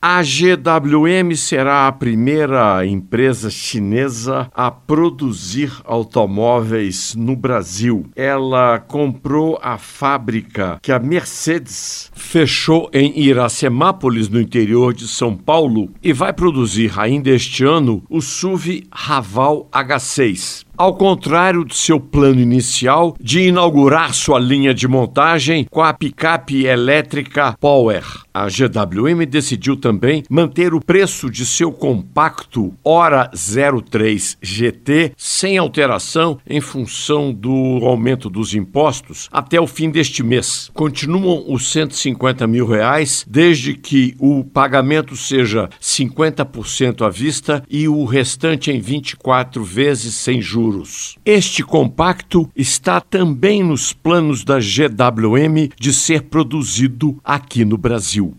A GWM será a primeira empresa chinesa a produzir automóveis no Brasil. Ela comprou a fábrica que a Mercedes fechou em Iracemápolis, no interior de São Paulo, e vai produzir ainda este ano o SUV Raval H6. Ao contrário do seu plano inicial de inaugurar sua linha de montagem com a picape elétrica Power, a GWM decidiu também manter o preço de seu compacto Hora 03 GT sem alteração em função do aumento dos impostos até o fim deste mês. Continuam os 150 mil reais desde que o pagamento seja 50% à vista e o restante em 24 vezes sem juros. Este compacto está também nos planos da GWM de ser produzido aqui no Brasil.